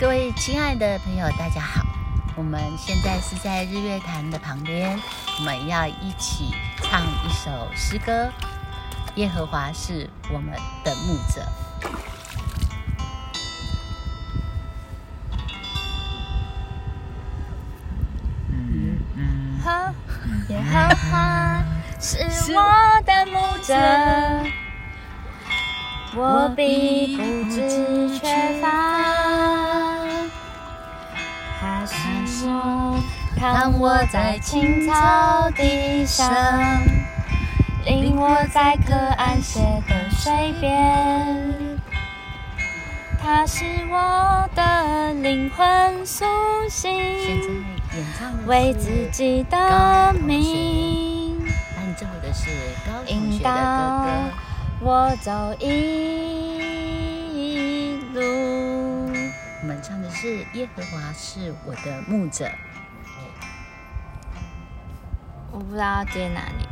各位亲爱的朋友，大家好！我们现在是在日月潭的旁边，我们要一起唱一首诗歌。耶和华是我们的牧者。嗯嗯，好，耶和华是我的牧者，我必不致缺我在青草地上，领我在可安歇的水边。他是我的灵魂苏现醒。为自己的名伴奏的是高同引学的哥导。我走一路。我们唱的是耶和华是我的牧者。我不知道要接哪里。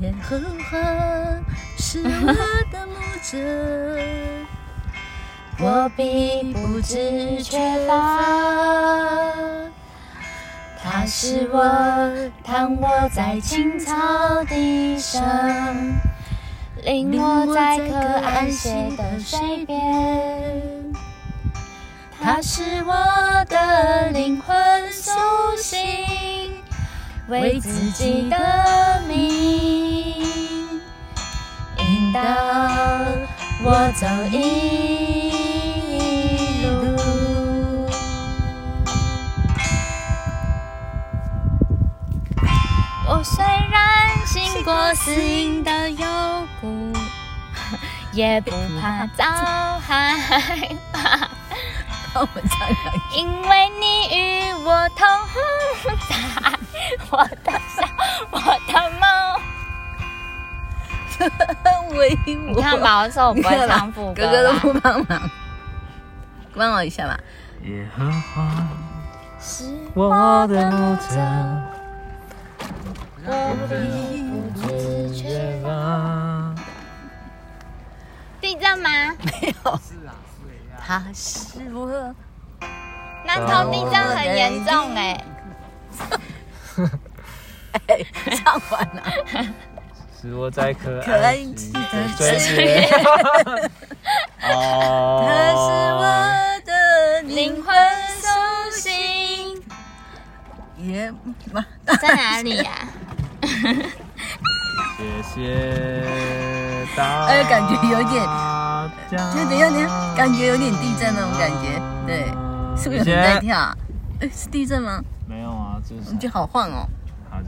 耶和华是我的牧者，我必不知缺乏。他是我躺卧在青草地上，领我在可安歇的水边。他是我的灵魂为自己的名引导我走一路。我虽然经过死荫的幽谷，也不怕遭害怕。因为你与我同在，我的小，我的梦。为我，你看吧，我说我不会唱副歌哥哥都不帮忙，帮我一下吧。耶和华是我的牧者，我必不致缺乏。地震吗？没有，他是我。南投地震很严重哎、哎，唱完了。是我在可可爱的水水边。哦，他是我的灵魂苏醒耶妈，在哪里呀、谢谢大哎感觉有点家就等一下，等一下，感觉有点地震那种感觉。对，是不是有人在跳啊？哎，是地震吗？你，这好晃哦。